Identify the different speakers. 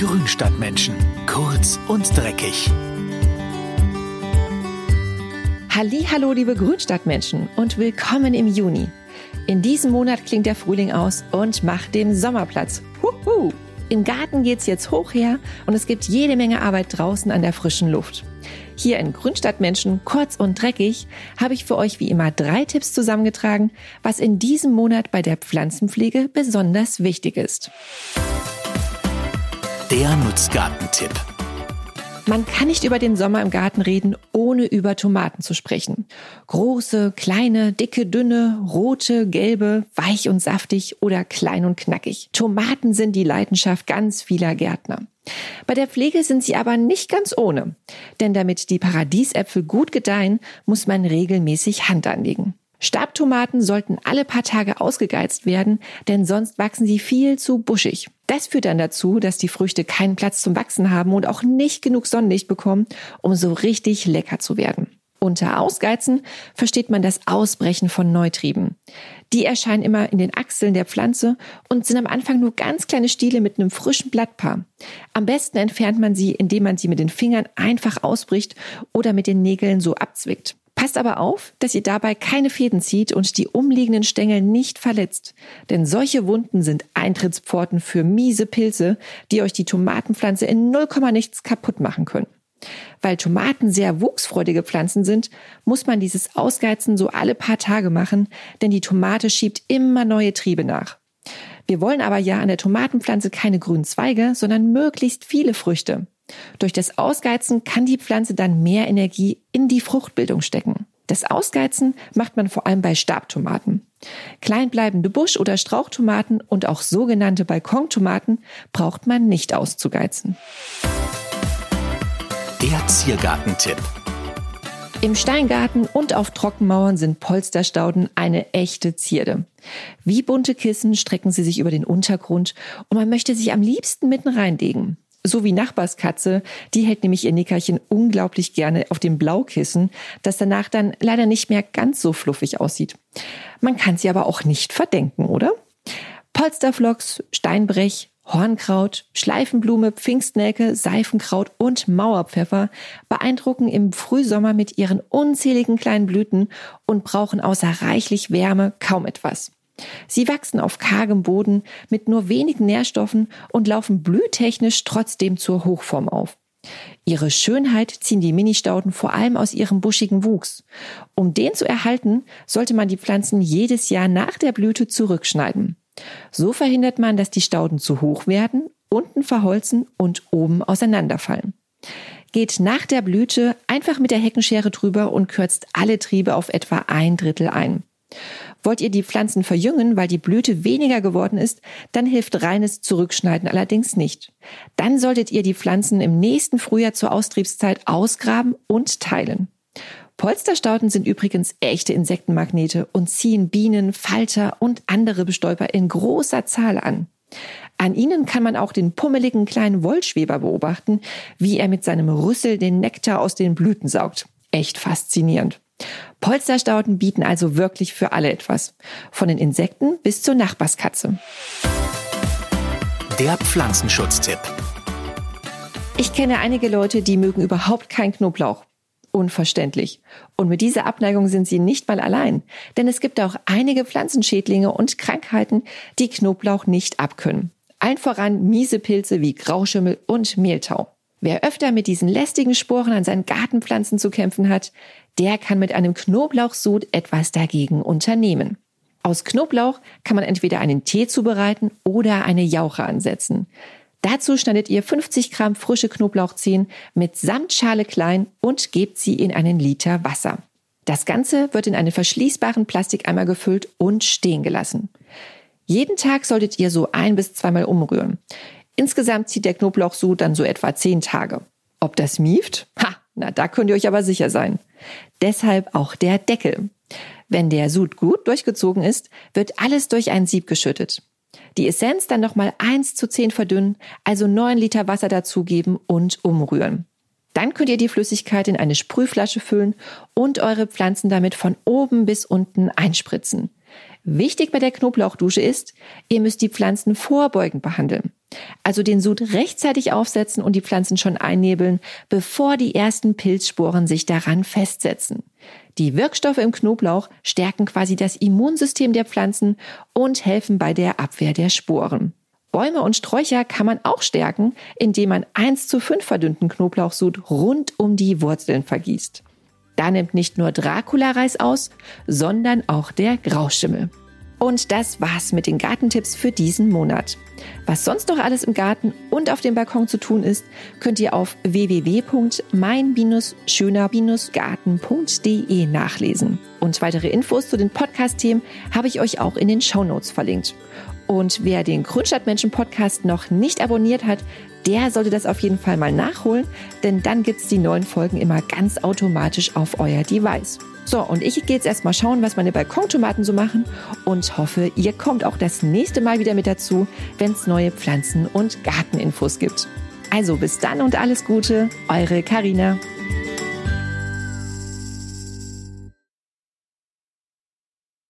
Speaker 1: Grünstadtmenschen. Kurz und dreckig.
Speaker 2: Hallo, liebe Grünstadtmenschen und willkommen im Juni. In diesem Monat klingt der Frühling aus und macht dem Sommerplatz. Huhu! Im Garten geht's jetzt hoch her und es gibt jede Menge Arbeit draußen an der frischen Luft. Hier in Grünstadtmenschen, kurz und dreckig, habe ich für euch wie immer drei Tipps zusammengetragen, was in diesem Monat bei der Pflanzenpflege besonders wichtig ist.
Speaker 1: Der Nutzgartentipp.
Speaker 2: Man kann nicht über den Sommer im Garten reden, ohne über Tomaten zu sprechen. Große, kleine, dicke, dünne, rote, gelbe, weich und saftig oder klein und knackig. Tomaten sind die Leidenschaft ganz vieler Gärtner. Bei der Pflege sind sie aber nicht ganz ohne. Denn damit die Paradiesäpfel gut gedeihen, muss man regelmäßig Hand anlegen. Stabtomaten sollten alle paar Tage ausgegeizt werden, denn sonst wachsen sie viel zu buschig. Das führt dann dazu, dass die Früchte keinen Platz zum Wachsen haben und auch nicht genug Sonnenlicht bekommen, um so richtig lecker zu werden. Unter Ausgeizen versteht man das Ausbrechen von Neutrieben. Die erscheinen immer in den Achseln der Pflanze und sind am Anfang nur ganz kleine Stiele mit einem frischen Blattpaar. Am besten entfernt man sie, indem man sie mit den Fingern einfach ausbricht oder mit den Nägeln so abzwickt. Passt aber auf, dass ihr dabei keine Fäden zieht und die umliegenden Stängel nicht verletzt. Denn solche Wunden sind Eintrittspforten für miese Pilze, die euch die Tomatenpflanze in 0, nichts kaputt machen können. Weil Tomaten sehr wuchsfreudige Pflanzen sind, muss man dieses Ausgeizen so alle paar Tage machen, denn die Tomate schiebt immer neue Triebe nach. Wir wollen aber ja an der Tomatenpflanze keine grünen Zweige, sondern möglichst viele Früchte. Durch das Ausgeizen kann die Pflanze dann mehr Energie in die Fruchtbildung stecken. Das Ausgeizen macht man vor allem bei Stabtomaten. Kleinbleibende Busch- oder Strauchtomaten und auch sogenannte Balkontomaten braucht man nicht auszugeizen.
Speaker 1: Der Ziergartentipp.
Speaker 2: Im Steingarten und auf Trockenmauern sind Polsterstauden eine echte Zierde. Wie bunte Kissen strecken sie sich über den Untergrund und man möchte sich am liebsten mitten reinlegen. So wie Nachbarskatze, die hält nämlich ihr Nickerchen unglaublich gerne auf dem Blaukissen, das danach dann leider nicht mehr ganz so fluffig aussieht. Man kann sie aber auch nicht verdenken, oder? Polsterflocks, Steinbrech, Hornkraut, Schleifenblume, Pfingstnelke, Seifenkraut und Mauerpfeffer beeindrucken im Frühsommer mit ihren unzähligen kleinen Blüten und brauchen außer reichlich Wärme kaum etwas. Sie wachsen auf kargem Boden mit nur wenigen Nährstoffen und laufen blühtechnisch trotzdem zur Hochform auf. Ihre Schönheit ziehen die Ministauden vor allem aus ihrem buschigen Wuchs. Um den zu erhalten, sollte man die Pflanzen jedes Jahr nach der Blüte zurückschneiden. So verhindert man, dass die Stauden zu hoch werden, unten verholzen und oben auseinanderfallen. Geht nach der Blüte einfach mit der Heckenschere drüber und kürzt alle Triebe auf etwa ein Drittel ein. Wollt ihr die Pflanzen verjüngen, weil die Blüte weniger geworden ist, dann hilft reines Zurückschneiden allerdings nicht. Dann solltet ihr die Pflanzen im nächsten Frühjahr zur Austriebszeit ausgraben und teilen. Polsterstauden sind übrigens echte Insektenmagnete und ziehen Bienen, Falter und andere Bestäuber in großer Zahl an. An ihnen kann man auch den pummeligen kleinen Wollschweber beobachten, wie er mit seinem Rüssel den Nektar aus den Blüten saugt. Echt faszinierend. Polsterstauden bieten also wirklich für alle etwas. Von den Insekten bis zur Nachbarskatze.
Speaker 1: Der Pflanzenschutztipp.
Speaker 2: Ich kenne einige Leute, die mögen überhaupt keinen Knoblauch. Unverständlich. Und mit dieser Abneigung sind sie nicht mal allein. Denn es gibt auch einige Pflanzenschädlinge und Krankheiten, die Knoblauch nicht abkönnen. Allen voran miese Pilze wie Grauschimmel und Mehltau. Wer öfter mit diesen lästigen Sporen an seinen Gartenpflanzen zu kämpfen hat, der kann mit einem Knoblauchsud etwas dagegen unternehmen. Aus Knoblauch kann man entweder einen Tee zubereiten oder eine Jauche ansetzen. Dazu schneidet ihr 50 Gramm frische Knoblauchzehen mit Samtschale klein und gebt sie in einen Liter Wasser. Das Ganze wird in einen verschließbaren Plastikeimer gefüllt und stehen gelassen. Jeden Tag solltet ihr so ein bis zweimal umrühren. Insgesamt zieht der Knoblauchsud dann so etwa zehn Tage. Ob das mieft? Ha, na, da könnt ihr euch aber sicher sein. Deshalb auch der Deckel. Wenn der Sud gut durchgezogen ist, wird alles durch ein Sieb geschüttet. Die Essenz dann nochmal 1 zu 10 verdünnen, also 9 Liter Wasser dazugeben und umrühren. Dann könnt ihr die Flüssigkeit in eine Sprühflasche füllen und eure Pflanzen damit von oben bis unten einspritzen. Wichtig bei der Knoblauchdusche ist, ihr müsst die Pflanzen vorbeugend behandeln. Also den Sud rechtzeitig aufsetzen und die Pflanzen schon einnebeln, bevor die ersten Pilzsporen sich daran festsetzen. Die Wirkstoffe im Knoblauch stärken quasi das Immunsystem der Pflanzen und helfen bei der Abwehr der Sporen. Bäume und Sträucher kann man auch stärken, indem man 1 zu 5 verdünnten Knoblauchsud rund um die Wurzeln vergießt. Da nimmt nicht nur Dracula-Reis aus, sondern auch der Grauschimmel. Und das war's mit den Gartentipps für diesen Monat. Was sonst noch alles im Garten und auf dem Balkon zu tun ist, könnt ihr auf www.mein-schöner-garten.de nachlesen. Und weitere Infos zu den Podcast-Themen habe ich euch auch in den Show Notes verlinkt. Und wer den Grundstadtmenschen Podcast noch nicht abonniert hat, der sollte das auf jeden Fall mal nachholen, denn dann gibt's die neuen Folgen immer ganz automatisch auf euer Device. So, und ich gehe jetzt erstmal schauen, was meine Balkontomaten so machen und hoffe, ihr kommt auch das nächste Mal wieder mit dazu, wenn es neue Pflanzen- und Garteninfos gibt. Also bis dann und alles Gute, eure Karina.